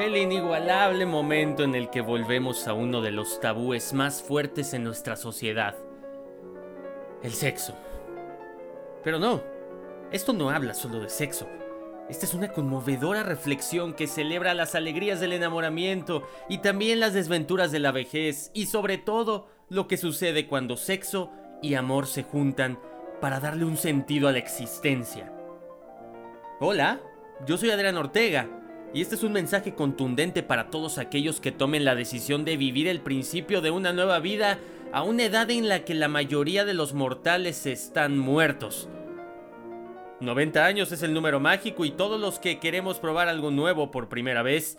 El inigualable momento en el que volvemos a uno de los tabúes más fuertes en nuestra sociedad. El sexo. Pero no, esto no habla solo de sexo. Esta es una conmovedora reflexión que celebra las alegrías del enamoramiento y también las desventuras de la vejez y sobre todo lo que sucede cuando sexo y amor se juntan para darle un sentido a la existencia. Hola, yo soy Adrián Ortega y este es un mensaje contundente para todos aquellos que tomen la decisión de vivir el principio de una nueva vida a una edad en la que la mayoría de los mortales están muertos. 90 años es el número mágico y todos los que queremos probar algo nuevo por primera vez,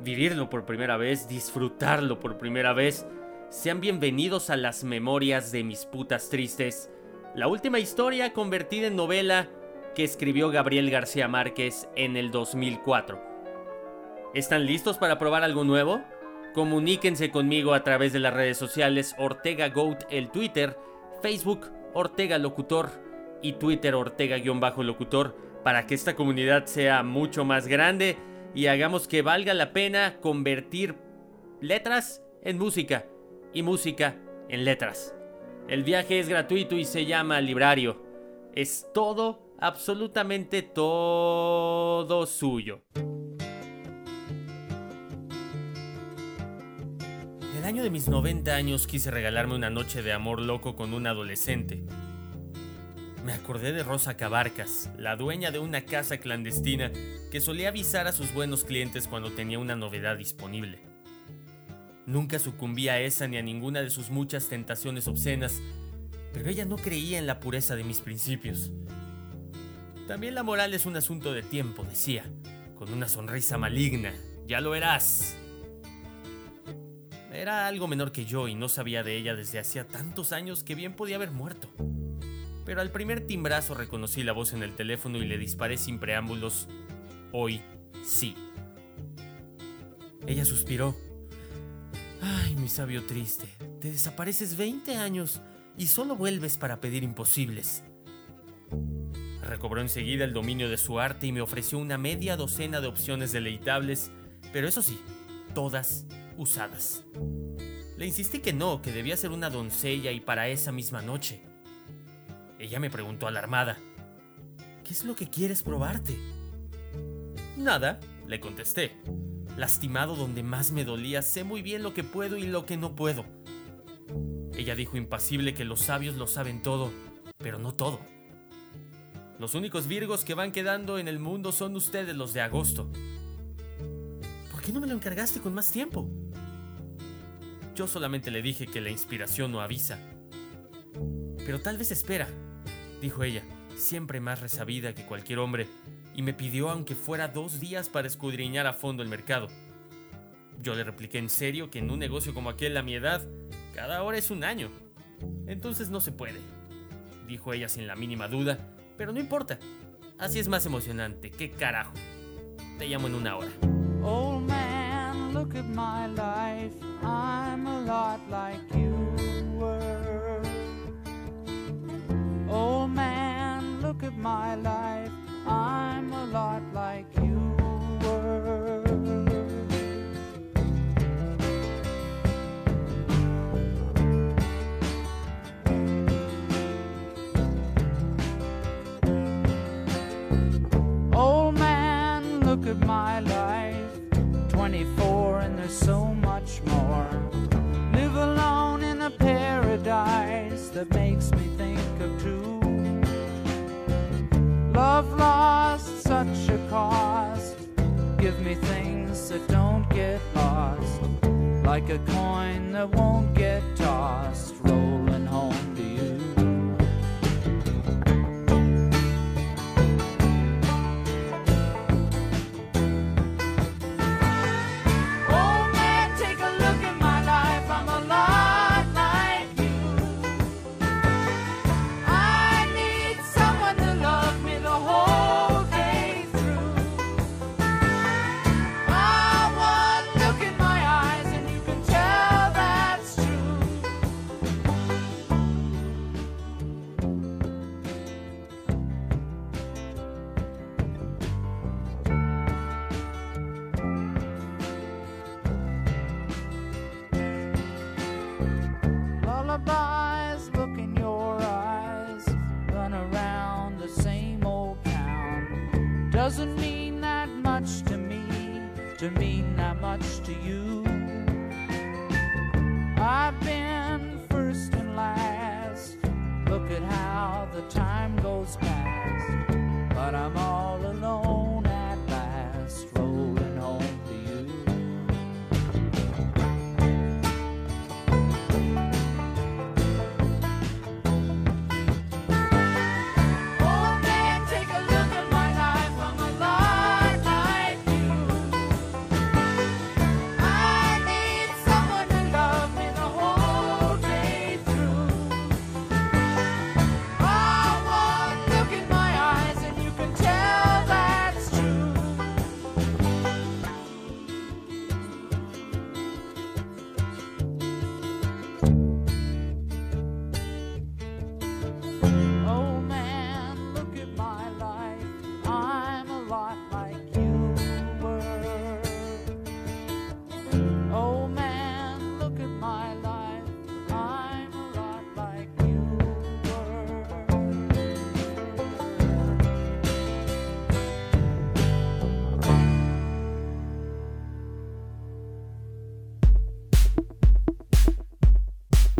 vivirlo por primera vez, disfrutarlo por primera vez, sean bienvenidos a las memorias de mis putas tristes, la última historia convertida en novela que escribió Gabriel García Márquez en el 2004. ¿Están listos para probar algo nuevo? Comuníquense conmigo a través de las redes sociales Ortega Goat el Twitter, Facebook Ortega Locutor y Twitter Ortega-locutor para que esta comunidad sea mucho más grande y hagamos que valga la pena convertir letras en música y música en letras. El viaje es gratuito y se llama Librario. Es todo, absolutamente todo suyo. El año de mis 90 años quise regalarme una noche de amor loco con un adolescente. Me acordé de Rosa Cabarcas, la dueña de una casa clandestina que solía avisar a sus buenos clientes cuando tenía una novedad disponible. Nunca sucumbí a esa ni a ninguna de sus muchas tentaciones obscenas, pero ella no creía en la pureza de mis principios. También la moral es un asunto de tiempo, decía, con una sonrisa maligna. Ya lo verás. Era algo menor que yo y no sabía de ella desde hacía tantos años que bien podía haber muerto pero al primer timbrazo reconocí la voz en el teléfono y le disparé sin preámbulos. Hoy sí. Ella suspiró. Ay, mi sabio triste, te desapareces 20 años y solo vuelves para pedir imposibles. Recobró enseguida el dominio de su arte y me ofreció una media docena de opciones deleitables, pero eso sí, todas usadas. Le insistí que no, que debía ser una doncella y para esa misma noche. Ella me preguntó alarmada. ¿Qué es lo que quieres probarte? Nada, le contesté. Lastimado donde más me dolía, sé muy bien lo que puedo y lo que no puedo. Ella dijo impasible que los sabios lo saben todo, pero no todo. Los únicos virgos que van quedando en el mundo son ustedes los de agosto. ¿Por qué no me lo encargaste con más tiempo? Yo solamente le dije que la inspiración no avisa. Pero tal vez espera, dijo ella, siempre más resabida que cualquier hombre, y me pidió aunque fuera dos días para escudriñar a fondo el mercado. Yo le repliqué en serio que en un negocio como aquel a mi edad, cada hora es un año. Entonces no se puede, dijo ella sin la mínima duda, pero no importa. Así es más emocionante. ¿Qué carajo? Te llamo en una hora. Look at my life. I'm a lot like you were. Old man, look at my life. I'm a lot like you so much more. Live alone in a paradise that makes me think of two. Love lost such a cost. Give me things that don't get lost. Like a coin that won't get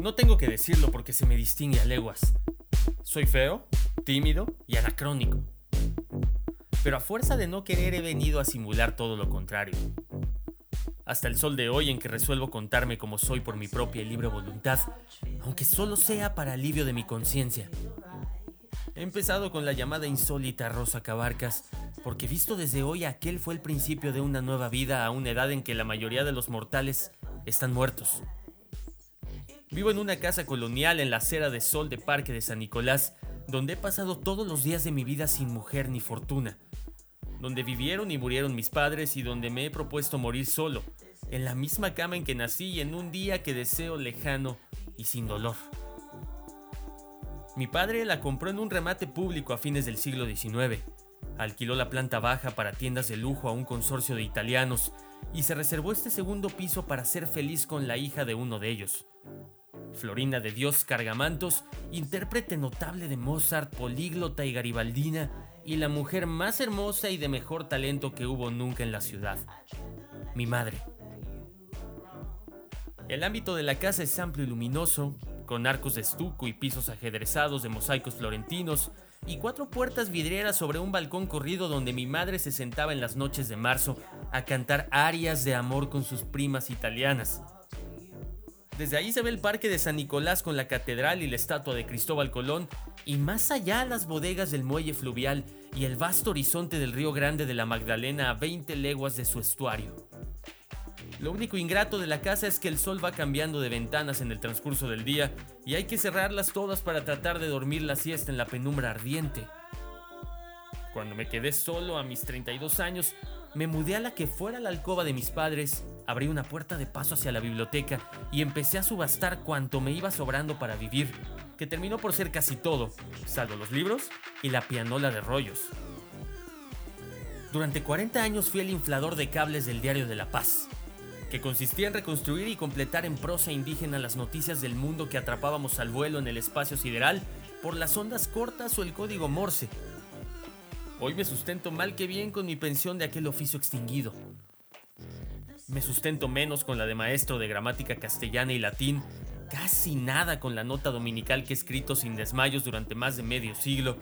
No tengo que decirlo porque se me distingue a leguas. Soy feo, tímido y anacrónico. Pero a fuerza de no querer he venido a simular todo lo contrario. Hasta el sol de hoy en que resuelvo contarme como soy por mi propia y libre voluntad, aunque solo sea para alivio de mi conciencia. He empezado con la llamada insólita Rosa Cabarcas, porque visto desde hoy aquel fue el principio de una nueva vida a una edad en que la mayoría de los mortales están muertos. Vivo en una casa colonial en la acera de sol de Parque de San Nicolás, donde he pasado todos los días de mi vida sin mujer ni fortuna, donde vivieron y murieron mis padres y donde me he propuesto morir solo, en la misma cama en que nací y en un día que deseo lejano y sin dolor. Mi padre la compró en un remate público a fines del siglo XIX. Alquiló la planta baja para tiendas de lujo a un consorcio de italianos y se reservó este segundo piso para ser feliz con la hija de uno de ellos. Florina de Dios Cargamantos, intérprete notable de Mozart, políglota y garibaldina, y la mujer más hermosa y de mejor talento que hubo nunca en la ciudad. Mi madre. El ámbito de la casa es amplio y luminoso, con arcos de estuco y pisos ajedrezados de mosaicos florentinos, y cuatro puertas vidrieras sobre un balcón corrido donde mi madre se sentaba en las noches de marzo a cantar arias de amor con sus primas italianas. Desde ahí se ve el parque de San Nicolás con la catedral y la estatua de Cristóbal Colón, y más allá las bodegas del muelle fluvial y el vasto horizonte del río Grande de la Magdalena a 20 leguas de su estuario. Lo único ingrato de la casa es que el sol va cambiando de ventanas en el transcurso del día y hay que cerrarlas todas para tratar de dormir la siesta en la penumbra ardiente. Cuando me quedé solo a mis 32 años, me mudé a la que fuera la alcoba de mis padres, abrí una puerta de paso hacia la biblioteca y empecé a subastar cuanto me iba sobrando para vivir, que terminó por ser casi todo, salvo los libros y la pianola de rollos. Durante 40 años fui el inflador de cables del Diario de la Paz, que consistía en reconstruir y completar en prosa indígena las noticias del mundo que atrapábamos al vuelo en el espacio sideral por las ondas cortas o el código Morse, Hoy me sustento mal que bien con mi pensión de aquel oficio extinguido. Me sustento menos con la de maestro de gramática castellana y latín, casi nada con la nota dominical que he escrito sin desmayos durante más de medio siglo,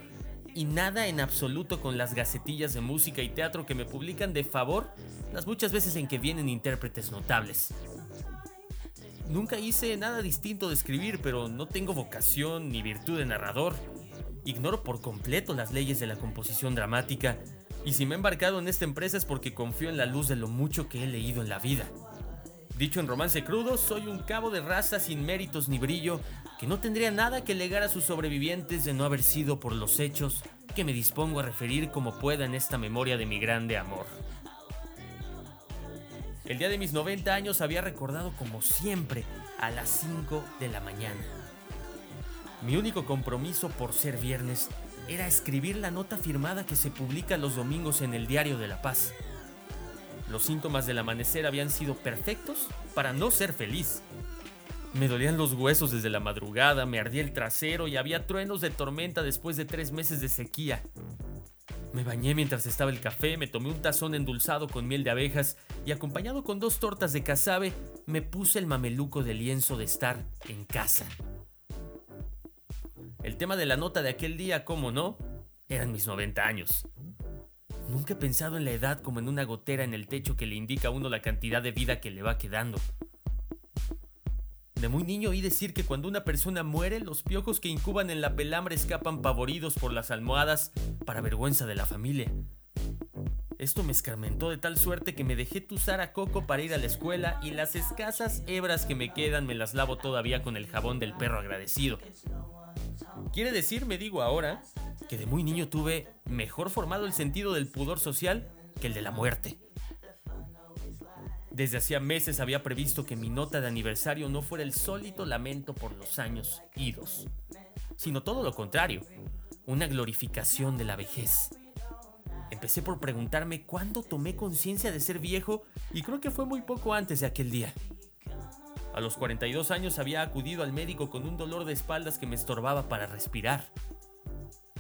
y nada en absoluto con las gacetillas de música y teatro que me publican de favor las muchas veces en que vienen intérpretes notables. Nunca hice nada distinto de escribir, pero no tengo vocación ni virtud de narrador. Ignoro por completo las leyes de la composición dramática, y si me he embarcado en esta empresa es porque confío en la luz de lo mucho que he leído en la vida. Dicho en romance crudo, soy un cabo de raza sin méritos ni brillo, que no tendría nada que legar a sus sobrevivientes de no haber sido por los hechos que me dispongo a referir como pueda en esta memoria de mi grande amor. El día de mis 90 años había recordado como siempre a las 5 de la mañana. Mi único compromiso por ser viernes era escribir la nota firmada que se publica los domingos en el Diario de la Paz. Los síntomas del amanecer habían sido perfectos para no ser feliz. Me dolían los huesos desde la madrugada, me ardía el trasero y había truenos de tormenta después de tres meses de sequía. Me bañé mientras estaba el café, me tomé un tazón endulzado con miel de abejas y acompañado con dos tortas de casabe, me puse el mameluco de lienzo de estar en casa. El tema de la nota de aquel día, ¿cómo no? Eran mis 90 años. Nunca he pensado en la edad como en una gotera en el techo que le indica a uno la cantidad de vida que le va quedando. De muy niño oí decir que cuando una persona muere, los piojos que incuban en la pelambre escapan pavoridos por las almohadas para vergüenza de la familia. Esto me escarmentó de tal suerte que me dejé tusar a coco para ir a la escuela y las escasas hebras que me quedan me las lavo todavía con el jabón del perro agradecido. Quiere decir, me digo ahora, que de muy niño tuve mejor formado el sentido del pudor social que el de la muerte. Desde hacía meses había previsto que mi nota de aniversario no fuera el sólito lamento por los años idos, sino todo lo contrario, una glorificación de la vejez. Empecé por preguntarme cuándo tomé conciencia de ser viejo y creo que fue muy poco antes de aquel día. A los 42 años había acudido al médico con un dolor de espaldas que me estorbaba para respirar.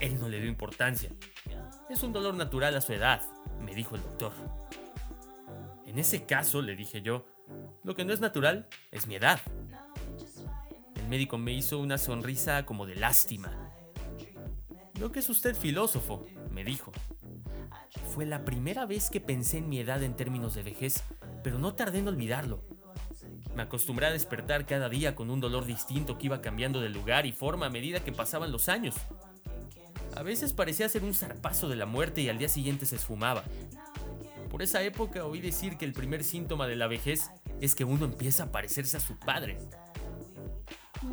Él no le dio importancia. Es un dolor natural a su edad, me dijo el doctor. En ese caso, le dije yo, lo que no es natural es mi edad. El médico me hizo una sonrisa como de lástima. Lo que es usted filósofo, me dijo. Fue la primera vez que pensé en mi edad en términos de vejez, pero no tardé en olvidarlo. Me acostumbré a despertar cada día con un dolor distinto que iba cambiando de lugar y forma a medida que pasaban los años. A veces parecía ser un zarpazo de la muerte y al día siguiente se esfumaba. Por esa época oí decir que el primer síntoma de la vejez es que uno empieza a parecerse a su padre.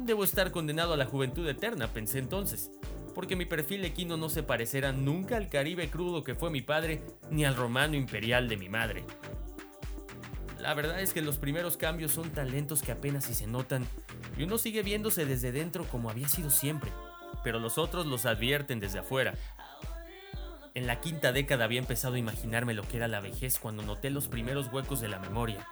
Debo estar condenado a la juventud eterna, pensé entonces, porque mi perfil equino no se parecerá nunca al Caribe crudo que fue mi padre ni al romano imperial de mi madre. La verdad es que los primeros cambios son tan lentos que apenas si se notan y uno sigue viéndose desde dentro como había sido siempre, pero los otros los advierten desde afuera. En la quinta década había empezado a imaginarme lo que era la vejez cuando noté los primeros huecos de la memoria.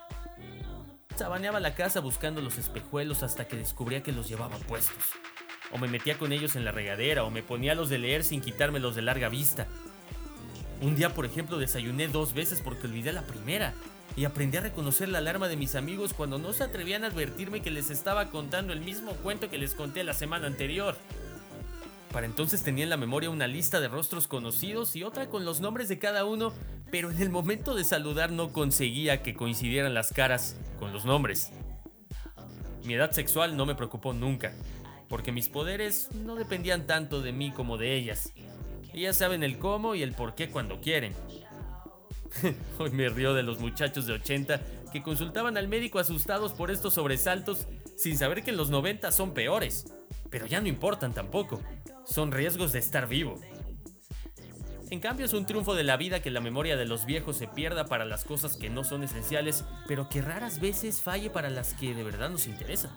Sabaneaba la casa buscando los espejuelos hasta que descubría que los llevaba puestos. O me metía con ellos en la regadera o me ponía los de leer sin quitarme los de larga vista. Un día, por ejemplo, desayuné dos veces porque olvidé la primera y aprendí a reconocer la alarma de mis amigos cuando no se atrevían a advertirme que les estaba contando el mismo cuento que les conté la semana anterior. Para entonces tenía en la memoria una lista de rostros conocidos y otra con los nombres de cada uno, pero en el momento de saludar no conseguía que coincidieran las caras con los nombres. Mi edad sexual no me preocupó nunca, porque mis poderes no dependían tanto de mí como de ellas. Ellas saben el cómo y el por qué cuando quieren. Hoy me río de los muchachos de 80 que consultaban al médico asustados por estos sobresaltos sin saber que en los 90 son peores. Pero ya no importan tampoco. Son riesgos de estar vivo. En cambio es un triunfo de la vida que la memoria de los viejos se pierda para las cosas que no son esenciales, pero que raras veces falle para las que de verdad nos interesan.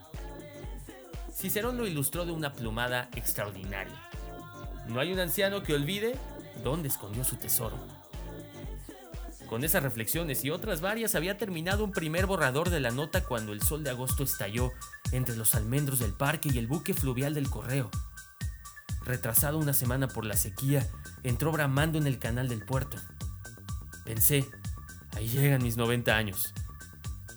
Cicerón lo ilustró de una plumada extraordinaria. No hay un anciano que olvide dónde escondió su tesoro. Con esas reflexiones y otras varias había terminado un primer borrador de la nota cuando el sol de agosto estalló entre los almendros del parque y el buque fluvial del correo. Retrasado una semana por la sequía, entró bramando en el canal del puerto. Pensé, ahí llegan mis 90 años.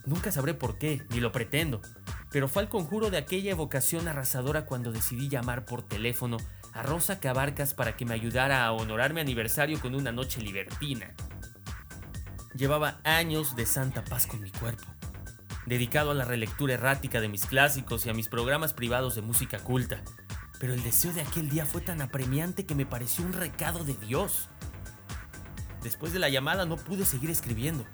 Nunca sabré por qué, ni lo pretendo, pero fue al conjuro de aquella evocación arrasadora cuando decidí llamar por teléfono a Rosa Cabarcas para que me ayudara a honorar mi aniversario con una noche libertina. Llevaba años de santa paz con mi cuerpo, dedicado a la relectura errática de mis clásicos y a mis programas privados de música culta, pero el deseo de aquel día fue tan apremiante que me pareció un recado de Dios. Después de la llamada no pude seguir escribiendo.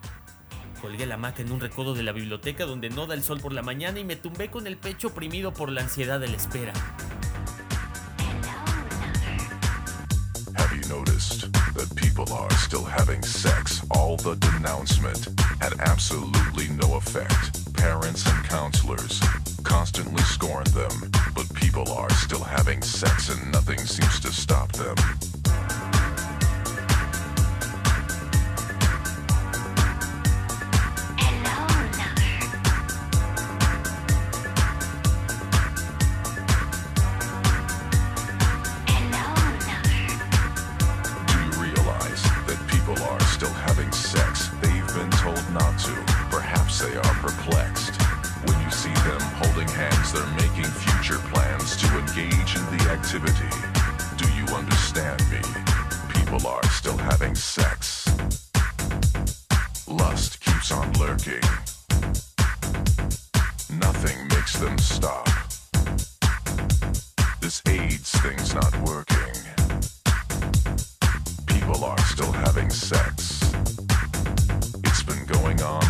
Colgué la maca en un recodo de la biblioteca donde no da el sol por la mañana y me tumbé con el pecho oprimido por la ansiedad de la espera. People are still having sex. All the denouncement had absolutely no effect. Parents and counselors constantly scorn them, but people are still having sex and nothing seems to stop them.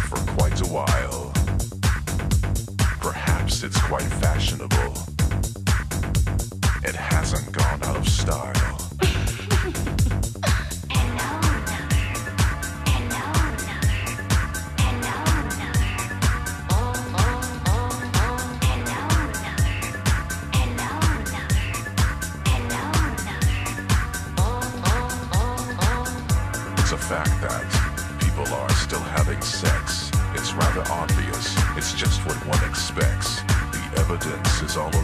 for quite a while. Perhaps it's quite fashionable. It hasn't gone out of style.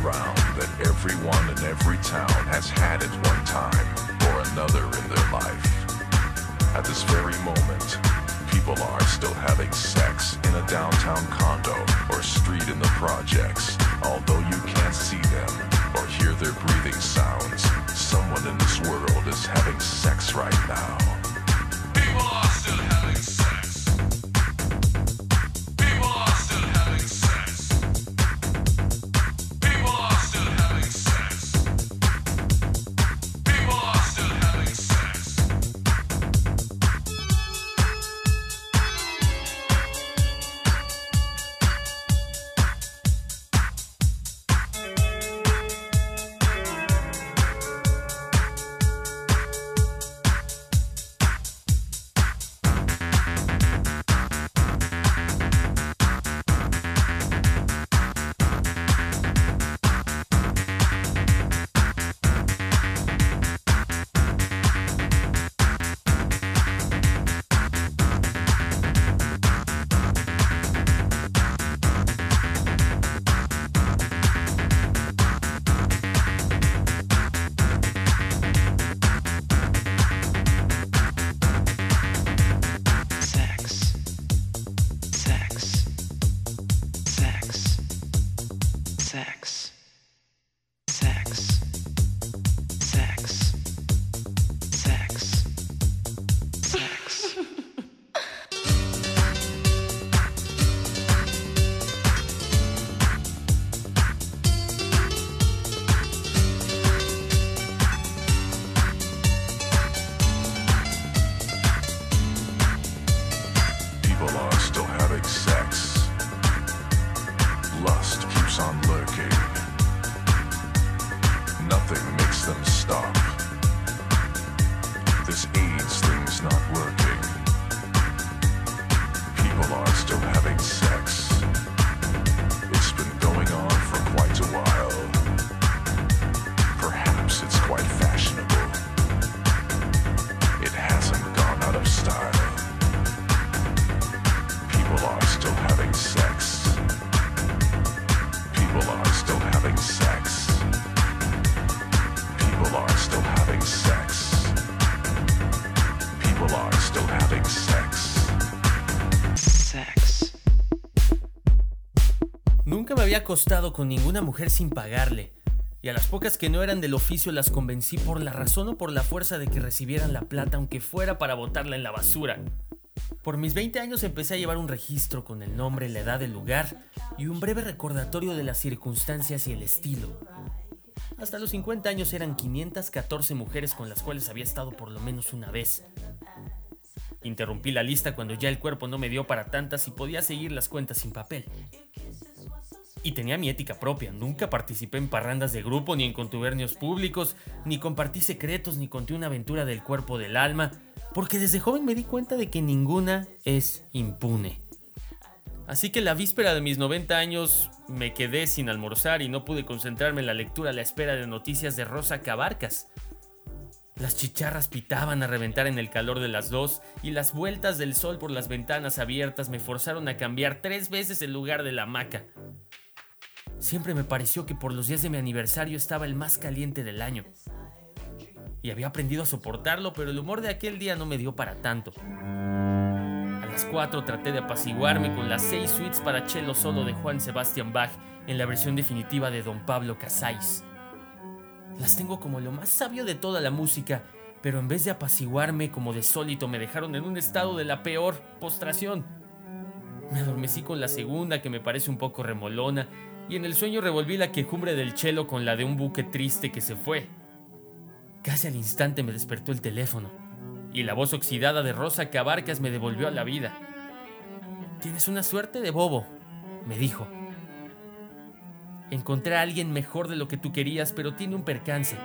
around that everyone in every town has had at one time or another in their life. At this very moment, people are still having sex in a downtown condo or street in the projects. Although you can't see them or hear their breathing sounds, someone in this world is having sex right now. Había acostado con ninguna mujer sin pagarle, y a las pocas que no eran del oficio las convencí por la razón o por la fuerza de que recibieran la plata aunque fuera para botarla en la basura. Por mis 20 años empecé a llevar un registro con el nombre, la edad, el lugar y un breve recordatorio de las circunstancias y el estilo. Hasta los 50 años eran 514 mujeres con las cuales había estado por lo menos una vez. Interrumpí la lista cuando ya el cuerpo no me dio para tantas y podía seguir las cuentas sin papel. Y tenía mi ética propia, nunca participé en parrandas de grupo ni en contubernios públicos, ni compartí secretos ni conté una aventura del cuerpo del alma, porque desde joven me di cuenta de que ninguna es impune. Así que la víspera de mis 90 años me quedé sin almorzar y no pude concentrarme en la lectura a la espera de noticias de Rosa Cabarcas. Las chicharras pitaban a reventar en el calor de las dos y las vueltas del sol por las ventanas abiertas me forzaron a cambiar tres veces el lugar de la hamaca. Siempre me pareció que por los días de mi aniversario estaba el más caliente del año y había aprendido a soportarlo, pero el humor de aquel día no me dio para tanto. A las 4 traté de apaciguarme con las 6 suites para cello solo de Juan Sebastian Bach en la versión definitiva de Don Pablo Casais. Las tengo como lo más sabio de toda la música, pero en vez de apaciguarme como de sólito me dejaron en un estado de la peor postración. Me adormecí con la segunda que me parece un poco remolona y en el sueño revolví la quejumbre del chelo con la de un buque triste que se fue. Casi al instante me despertó el teléfono y la voz oxidada de Rosa Cabarcas me devolvió a la vida. Tienes una suerte de bobo, me dijo. Encontré a alguien mejor de lo que tú querías, pero tiene un percance.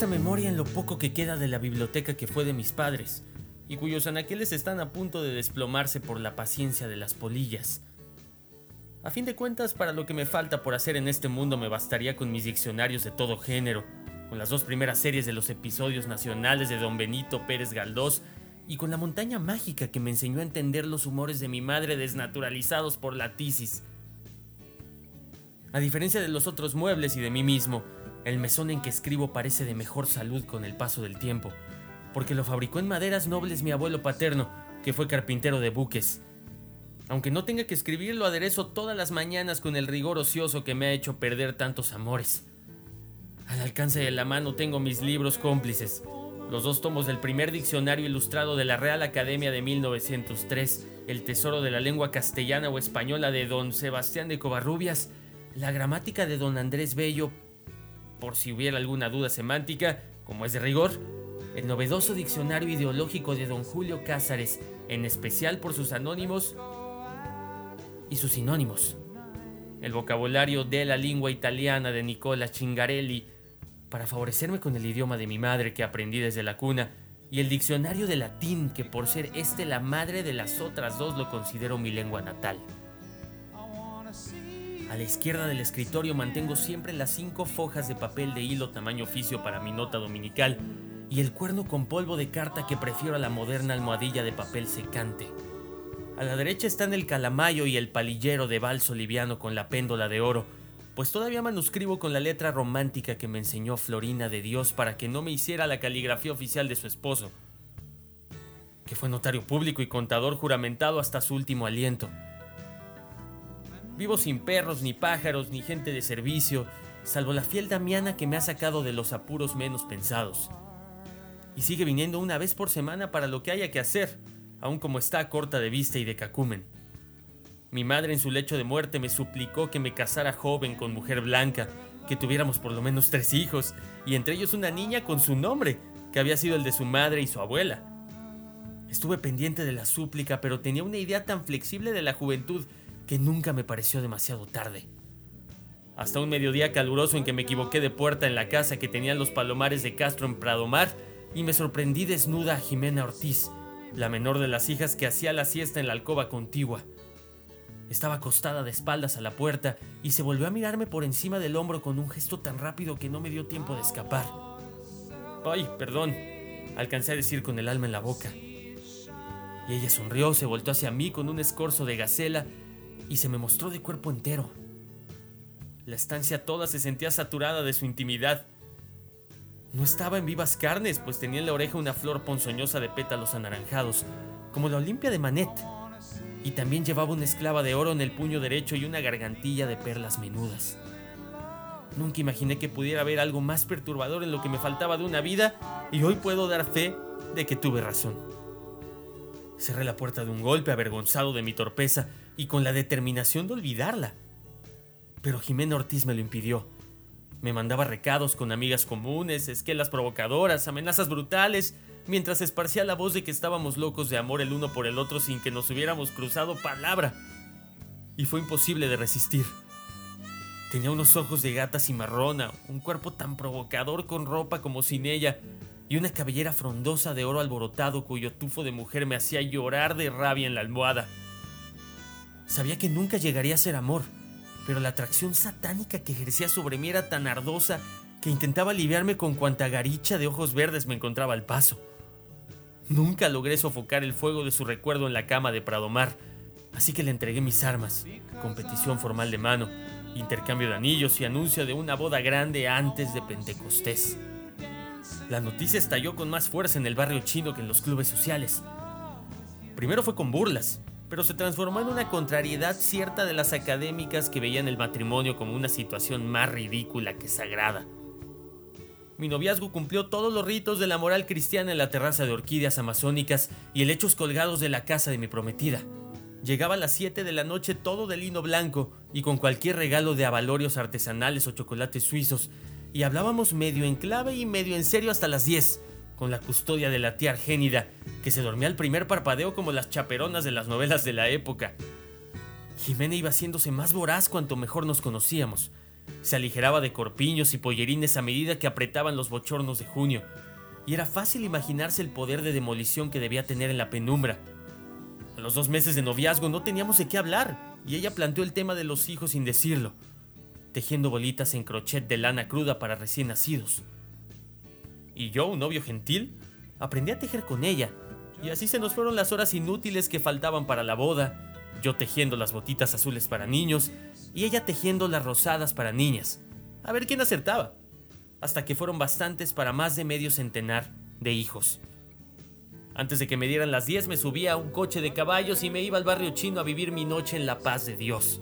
Esta memoria en lo poco que queda de la biblioteca que fue de mis padres, y cuyos anaqueles están a punto de desplomarse por la paciencia de las polillas. A fin de cuentas, para lo que me falta por hacer en este mundo me bastaría con mis diccionarios de todo género, con las dos primeras series de los episodios nacionales de Don Benito Pérez Galdós y con la montaña mágica que me enseñó a entender los humores de mi madre desnaturalizados por la tisis. A diferencia de los otros muebles y de mí mismo, El mesón en que escribo parece de mejor salud con el paso del tiempo, porque lo fabricó en maderas nobles mi abuelo paterno, que fue carpintero de buques. Aunque no tenga que escribir, lo aderezo todas las mañanas con el rigor ocioso que me ha hecho perder tantos amores. Al alcance de la mano tengo mis libros cómplices, los dos tomos del primer diccionario ilustrado de la Real Academia de 1903, El Tesoro de la Lengua Castellana o Española de don Sebastián de Covarrubias, la gramática de don Andrés Bello, por si hubiera alguna duda semántica, como es de rigor, el novedoso diccionario ideológico de don Julio Cázares, en especial por sus anónimos y sus sinónimos, el vocabulario de la lengua italiana de Nicola Cingarelli, para favorecerme con el idioma de mi madre que aprendí desde la cuna, y el diccionario de latín que por ser este la madre de las otras dos lo considero mi lengua natal. A la izquierda del escritorio mantengo siempre las cinco fojas de papel de hilo tamaño oficio para mi nota dominical y el cuerno con polvo de carta que prefiero a la moderna almohadilla de papel secante. A la derecha están el calamayo y el palillero de balso liviano con la péndola de oro, pues todavía manuscribo con la letra romántica que me enseñó Florina de Dios para que no me hiciera la caligrafía oficial de su esposo, que fue notario público y contador juramentado hasta su último aliento. Vivo sin perros, ni pájaros, ni gente de servicio, salvo la fiel Damiana que me ha sacado de los apuros menos pensados. Y sigue viniendo una vez por semana para lo que haya que hacer, aun como está corta de vista y de cacumen. Mi madre en su lecho de muerte me suplicó que me casara joven con mujer blanca, que tuviéramos por lo menos tres hijos, y entre ellos una niña con su nombre, que había sido el de su madre y su abuela. Estuve pendiente de la súplica, pero tenía una idea tan flexible de la juventud que nunca me pareció demasiado tarde. Hasta un mediodía caluroso en que me equivoqué de puerta en la casa que tenían los palomares de Castro en Pradomar y me sorprendí desnuda a Jimena Ortiz, la menor de las hijas que hacía la siesta en la alcoba contigua. Estaba acostada de espaldas a la puerta y se volvió a mirarme por encima del hombro con un gesto tan rápido que no me dio tiempo de escapar. Ay, perdón, alcancé a decir con el alma en la boca. Y ella sonrió, se voltó hacia mí con un escorzo de gacela y se me mostró de cuerpo entero. La estancia toda se sentía saturada de su intimidad. No estaba en vivas carnes, pues tenía en la oreja una flor ponzoñosa de pétalos anaranjados, como la Olimpia de Manet y también llevaba una esclava de oro en el puño derecho y una gargantilla de perlas menudas. Nunca imaginé que pudiera haber algo más perturbador en lo que me faltaba de una vida y hoy puedo dar fe de que tuve razón. Cerré la puerta de un golpe avergonzado de mi torpeza y con la determinación de olvidarla. Pero Jimena Ortiz me lo impidió. Me mandaba recados con amigas comunes, esquelas provocadoras, amenazas brutales mientras esparcía la voz de que estábamos locos de amor el uno por el otro sin que nos hubiéramos cruzado palabra. Y fue imposible de resistir. Tenía unos ojos de gata cimarrona, un cuerpo tan provocador con ropa como sin ella, y una cabellera frondosa de oro alborotado cuyo tufo de mujer me hacía llorar de rabia en la almohada. Sabía que nunca llegaría a ser amor, pero la atracción satánica que ejercía sobre mí era tan ardosa que intentaba aliviarme con cuanta garicha de ojos verdes me encontraba al paso. Nunca logré sofocar el fuego de su recuerdo en la cama de Pradomar, así que le entregué mis armas, competición formal de mano, intercambio de anillos y anuncio de una boda grande antes de Pentecostés. La noticia estalló con más fuerza en el barrio chino que en los clubes sociales. Primero fue con burlas, pero se transformó en una contrariedad cierta de las académicas que veían el matrimonio como una situación más ridícula que sagrada. Mi noviazgo cumplió todos los ritos de la moral cristiana en la terraza de orquídeas amazónicas y helechos colgados de la casa de mi prometida. Llegaba a las 7 de la noche todo de lino blanco y con cualquier regalo de avalorios artesanales o chocolates suizos, y hablábamos medio en clave y medio en serio hasta las 10, con la custodia de la tía Argénida, que se dormía al primer parpadeo como las chaperonas de las novelas de la época. Jimena iba haciéndose más voraz cuanto mejor nos conocíamos. Se aligeraba de corpiños y pollerines a medida que apretaban los bochornos de junio, y era fácil imaginarse el poder de demolición que debía tener en la penumbra. A los dos meses de noviazgo no teníamos de qué hablar, y ella planteó el tema de los hijos sin decirlo, tejiendo bolitas en crochet de lana cruda para recién nacidos. Y yo, un novio gentil, aprendí a tejer con ella, y así se nos fueron las horas inútiles que faltaban para la boda, yo tejiendo las botitas azules para niños y ella tejiendo las rosadas para niñas. A ver quién acertaba. hasta que fueron bastantes para más de medio centenar de hijos. Antes de que me dieran las 10 me subí a un coche de caballos y me iba al barrio chino a vivir mi noche en la paz de Dios.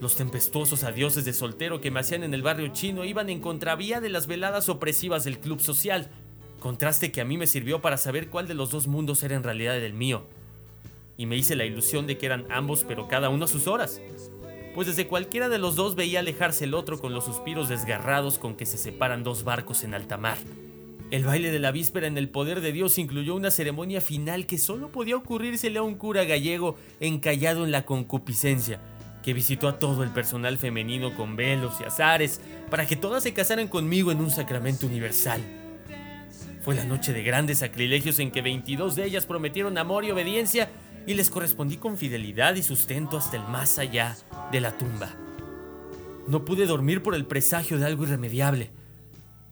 Los tempestuosos adioses de soltero que me hacían en el barrio chino iban en contravía de las veladas opresivas del club social, contraste que a mí me sirvió para saber cuál de los dos mundos era en realidad el mío. Y me hice la ilusión de que eran ambos pero cada uno a sus horas, pues desde cualquiera de los dos veía alejarse el otro con los suspiros desgarrados con que se separan dos barcos en alta mar. El baile de la víspera en el poder de Dios incluyó una ceremonia final que solo podía ocurrírsele a un cura gallego encallado en la concupiscencia, que visitó a todo el personal femenino con velos y azares para que todas se casaran conmigo en un sacramento universal. Fue la noche de grandes sacrilegios en que 22 de ellas prometieron amor y obediencia y les correspondí con fidelidad y sustento hasta el más allá de la tumba. No pude dormir por el presagio de algo irremediable.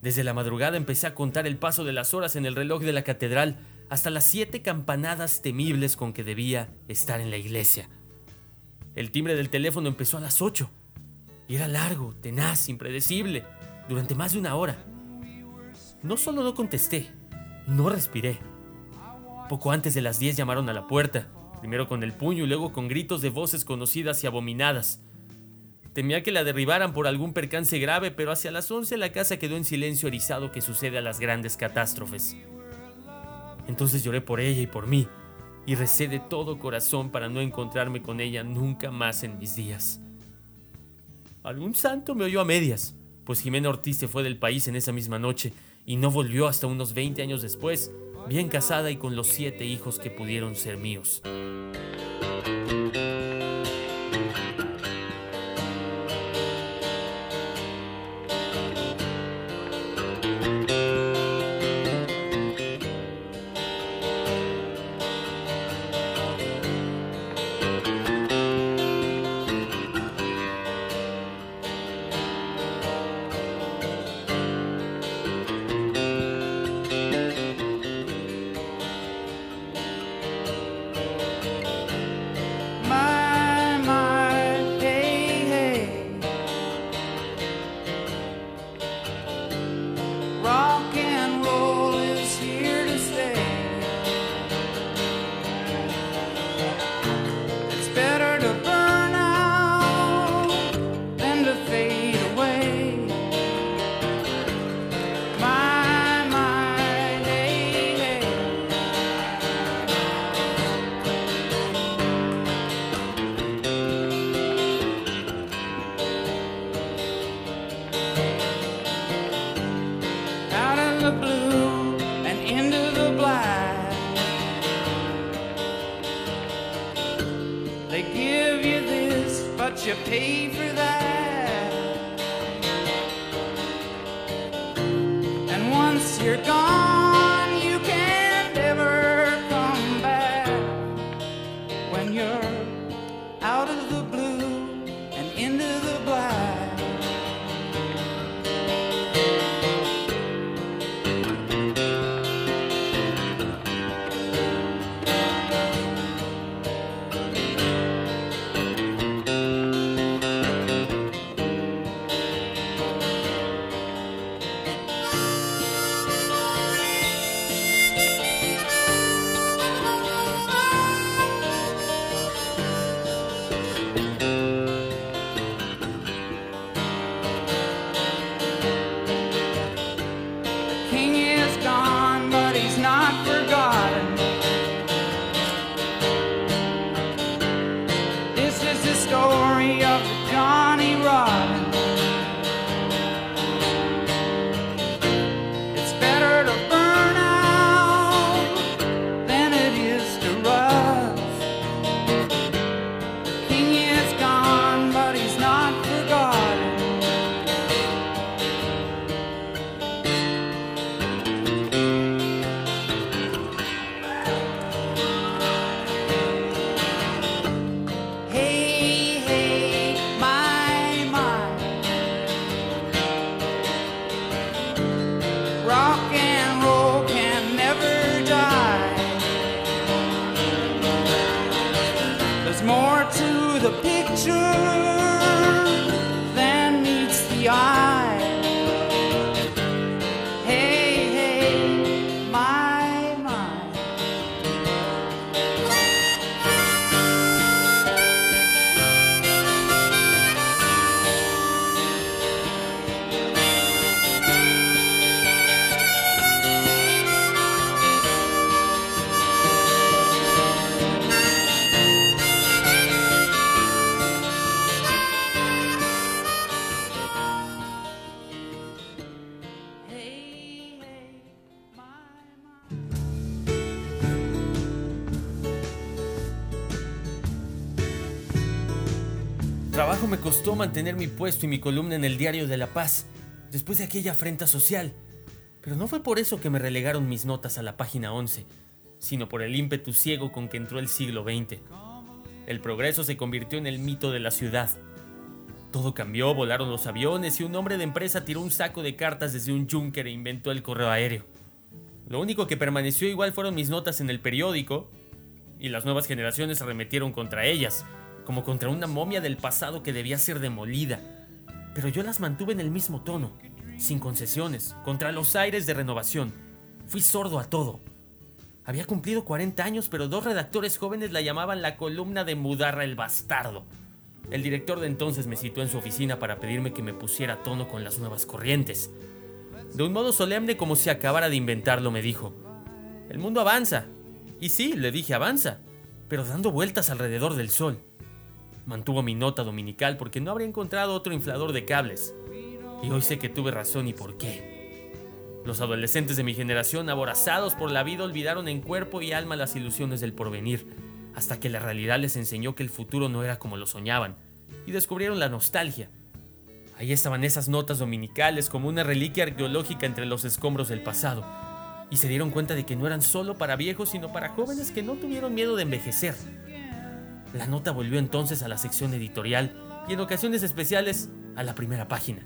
Desde la madrugada empecé a contar el paso de las horas en el reloj de la catedral hasta las siete campanadas temibles con que debía estar en la iglesia. El timbre del teléfono empezó a las ocho y era largo, tenaz, impredecible, durante más de una hora. No solo no contesté, no respiré. Poco antes de las diez llamaron a la puerta, primero con el puño y luego con gritos de voces conocidas y abominadas. Temía que la derribaran por algún percance grave, pero hacia las 11 la casa quedó en silencio erizado que sucede a las grandes catástrofes. Entonces lloré por ella y por mí, y recé de todo corazón para no encontrarme con ella nunca más en mis días. Algún santo me oyó a medias, pues Jimena Ortiz se fue del país en esa misma noche y no volvió hasta unos 20 años después, bien casada y con los siete hijos que pudieron ser míos. Me costó mantener mi puesto y mi columna en el Diario de la Paz, después de aquella afrenta social. Pero no fue por eso que me relegaron mis notas a la página 11, sino por el ímpetu ciego con que entró el siglo XX. El progreso se convirtió en el mito de la ciudad. Todo cambió, volaron los aviones y un hombre de empresa tiró un saco de cartas desde un yunker e inventó el correo aéreo. Lo único que permaneció igual fueron mis notas en el periódico, y las nuevas generaciones arremetieron contra ellas, como contra una momia del pasado que debía ser demolida. Pero yo las mantuve en el mismo tono, sin concesiones, contra los aires de renovación. Fui sordo a todo. Había cumplido 40 años, pero dos redactores jóvenes la llamaban la columna de Mudarra el Bastardo. El director de entonces me citó en su oficina para pedirme que me pusiera tono con las nuevas corrientes. De un modo solemne como si acabara de inventarlo, me dijo, el mundo avanza. Y sí, le dije, avanza, pero dando vueltas alrededor del sol. Mantuvo mi nota dominical porque no habría encontrado otro inflador de cables. Y hoy sé que tuve razón y por qué. Los adolescentes de mi generación, aborazados por la vida, olvidaron en cuerpo y alma las ilusiones del porvenir hasta que la realidad les enseñó que el futuro no era como lo soñaban, y descubrieron la nostalgia. Ahí estaban esas notas dominicales como una reliquia arqueológica entre los escombros del pasado, y se dieron cuenta de que no eran solo para viejos, sino para jóvenes que no tuvieron miedo de envejecer. La nota volvió entonces a la sección editorial y en ocasiones especiales a la primera página.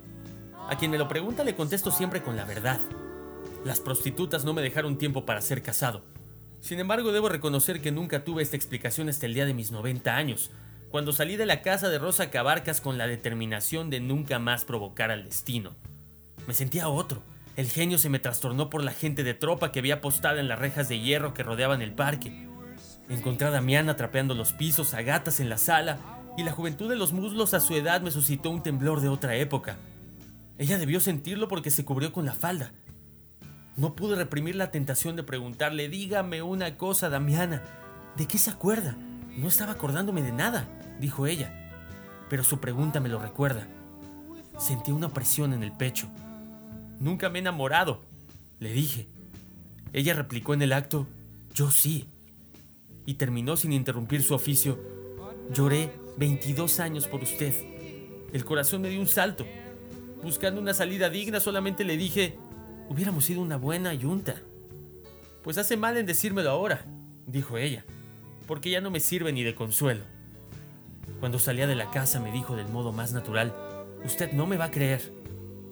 A quien me lo pregunta le contesto siempre con la verdad. Las prostitutas no me dejaron tiempo para ser casado, sin embargo, debo reconocer que nunca tuve esta explicación hasta el día de mis 90 años, cuando salí de la casa de Rosa Cabarcas con la determinación de nunca más provocar al destino. Me sentía otro. El genio se me trastornó por la gente de tropa que había postada en las rejas de hierro que rodeaban el parque. Encontré a Damiana trapeando los pisos, a gatas en la sala, y la juventud de los muslos a su edad me suscitó un temblor de otra época. Ella debió sentirlo porque se cubrió con la falda. No pude reprimir la tentación de preguntarle, dígame una cosa, Damiana. ¿De qué se acuerda? No estaba acordándome de nada, dijo ella. Pero su pregunta me lo recuerda. Sentí una presión en el pecho. Nunca me he enamorado, le dije. Ella replicó en el acto, yo sí. Y terminó sin interrumpir su oficio. Lloré 22 años por usted. El corazón me dio un salto. Buscando una salida digna, solamente le dije, Hubiéramos sido una buena yunta. Pues hace mal en decírmelo ahora, dijo ella, porque ya no me sirve ni de consuelo. Cuando salía de la casa me dijo del modo más natural, usted no me va a creer,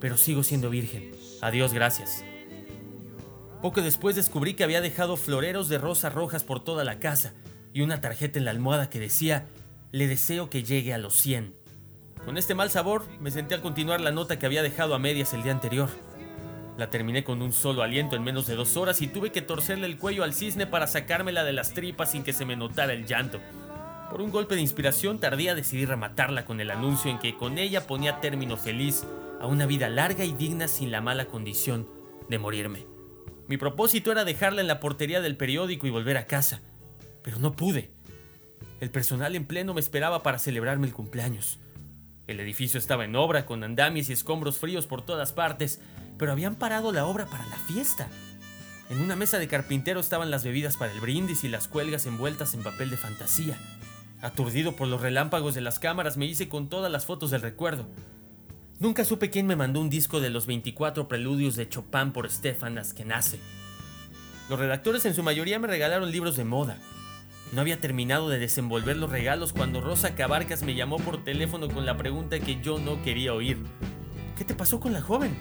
pero sigo siendo virgen. Adiós, gracias. Poco después descubrí que había dejado floreros de rosas rojas por toda la casa y una tarjeta en la almohada que decía, le deseo que llegue a los 100. Con este mal sabor me senté a continuar la nota que había dejado a medias el día anterior. La terminé con un solo aliento en menos de dos horas y tuve que torcerle el cuello al cisne para sacármela de las tripas sin que se me notara el llanto. Por un golpe de inspiración tardé a decidir rematarla con el anuncio en que con ella ponía término feliz a una vida larga y digna sin la mala condición de morirme. Mi propósito era dejarla en la portería del periódico y volver a casa, pero no pude. El personal en pleno me esperaba para celebrarme el cumpleaños. El edificio estaba en obra, con andamios y escombros fríos por todas partes, pero habían parado la obra para la fiesta. En una mesa de carpintero estaban las bebidas para el brindis y las cuelgas envueltas en papel de fantasía. Aturdido por los relámpagos de las cámaras, me hice con todas las fotos del recuerdo. Nunca supe quién me mandó un disco de los 24 preludios de Chopin por Stefan Askenaze. Los redactores en su mayoría me regalaron libros de moda. No había terminado de desenvolver los regalos cuando Rosa Cabarcas me llamó por teléfono con la pregunta que yo no quería oír. ¿Qué te pasó con la joven?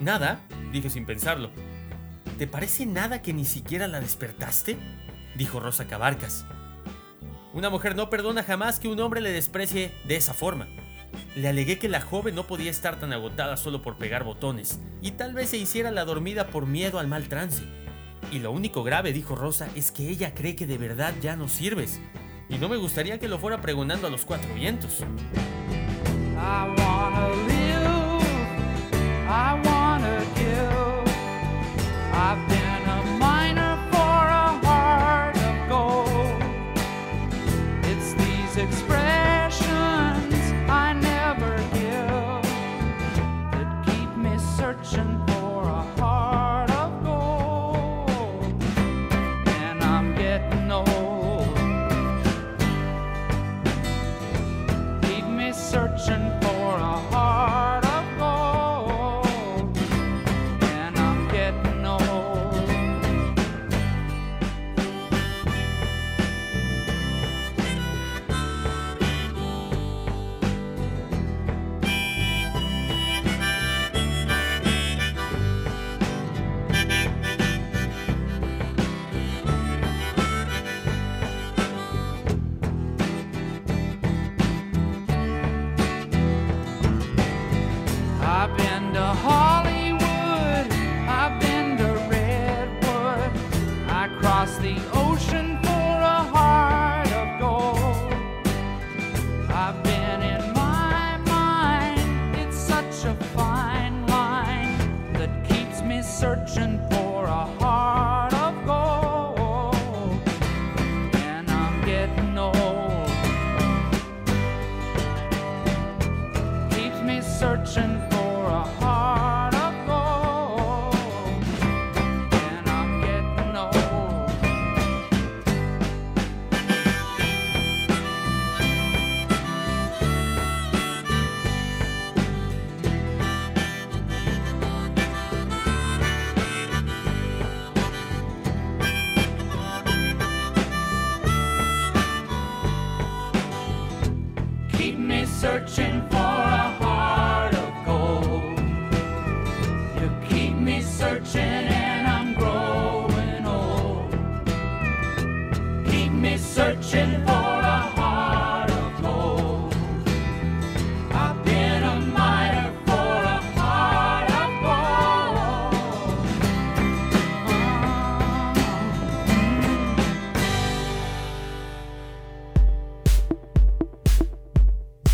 Nada, dije sin pensarlo. ¿Te parece nada que ni siquiera la despertaste? dijo Rosa Cabarcas. Una mujer no perdona jamás que un hombre le desprecie de esa forma. Le alegué que la joven no podía estar tan agotada solo por pegar botones, y tal vez se hiciera la dormida por miedo al mal trance. Y lo único grave, dijo Rosa, es que ella cree que de verdad ya no sirves, y no me gustaría que lo fuera pregonando a los cuatro vientos.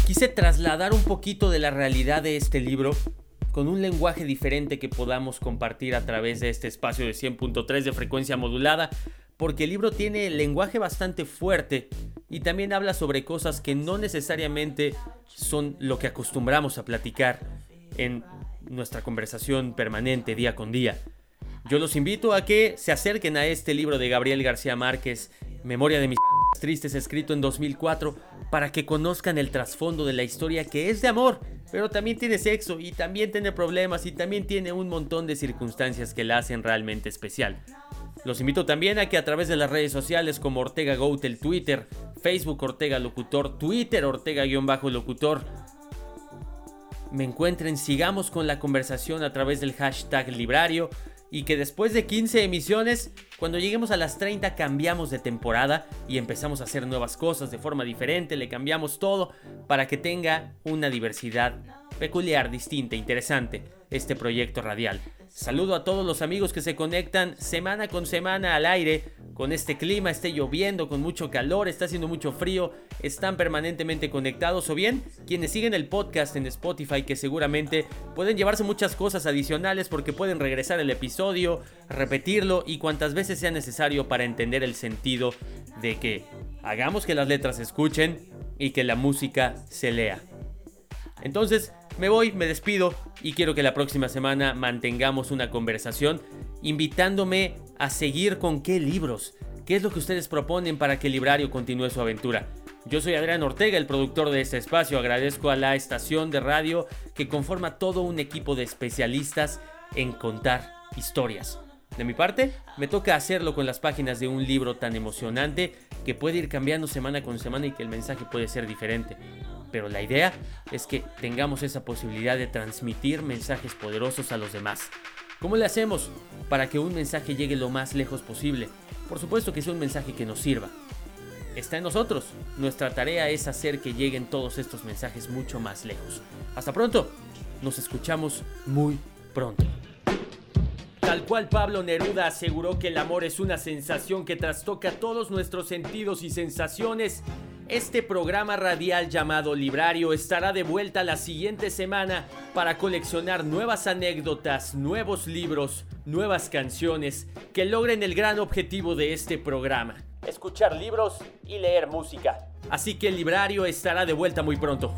Quise trasladar un poquito de la realidad de este libro con un lenguaje diferente que podamos compartir a través de este espacio de 100.3 de frecuencia modulada, porque el libro tiene lenguaje bastante fuerte y también habla sobre cosas que no necesariamente son lo que acostumbramos a platicar en nuestra conversación permanente día con día. Yo los invito a que se acerquen a este libro de Gabriel García Márquez, Memoria de mis tristes, escrito en 2004, para que conozcan el trasfondo de la historia que es de amor, pero también tiene sexo y también tiene problemas y también tiene un montón de circunstancias que la hacen realmente especial. Los invito también a que a través de las redes sociales como Ortega Goat, el Twitter, Facebook Ortega Locutor, Twitter Ortega-Locutor, me encuentren, sigamos con la conversación a través del hashtag librario y que después de 15 emisiones, cuando lleguemos a las 30 cambiamos de temporada y empezamos a hacer nuevas cosas de forma diferente, le cambiamos todo para que tenga una diversidad peculiar, distinta, interesante este proyecto radial. Saludo a todos los amigos que se conectan semana con semana al aire con este clima, esté lloviendo, con mucho calor, está haciendo mucho frío, están permanentemente conectados o bien quienes siguen el podcast en Spotify que seguramente pueden llevarse muchas cosas adicionales porque pueden regresar el episodio, repetirlo y cuantas veces sea necesario para entender el sentido de que hagamos que las letras se escuchen y que la música se lea. Entonces, me voy, me despido y quiero que la próxima semana mantengamos una conversación invitándome a seguir con qué libros, qué es lo que ustedes proponen para que el librario continúe su aventura. Yo soy Adrián Ortega, el productor de este espacio. Agradezco a la estación de radio que conforma todo un equipo de especialistas en contar historias. De mi parte, me toca hacerlo con las páginas de un libro tan emocionante que puede ir cambiando semana con semana y que el mensaje puede ser diferente pero la idea es que tengamos esa posibilidad de transmitir mensajes poderosos a los demás. ¿Cómo le hacemos para que un mensaje llegue lo más lejos posible? Por supuesto que sea un mensaje que nos sirva. Está en nosotros. Nuestra tarea es hacer que lleguen todos estos mensajes mucho más lejos. Hasta pronto. Nos escuchamos muy pronto. Tal cual Pablo Neruda aseguró que el amor es una sensación que trastoca todos nuestros sentidos y sensaciones, este programa radial llamado Librario estará de vuelta la siguiente semana para coleccionar nuevas anécdotas, nuevos libros, nuevas canciones que logren el gran objetivo de este programa. Escuchar libros y leer música. Así que el Librario estará de vuelta muy pronto.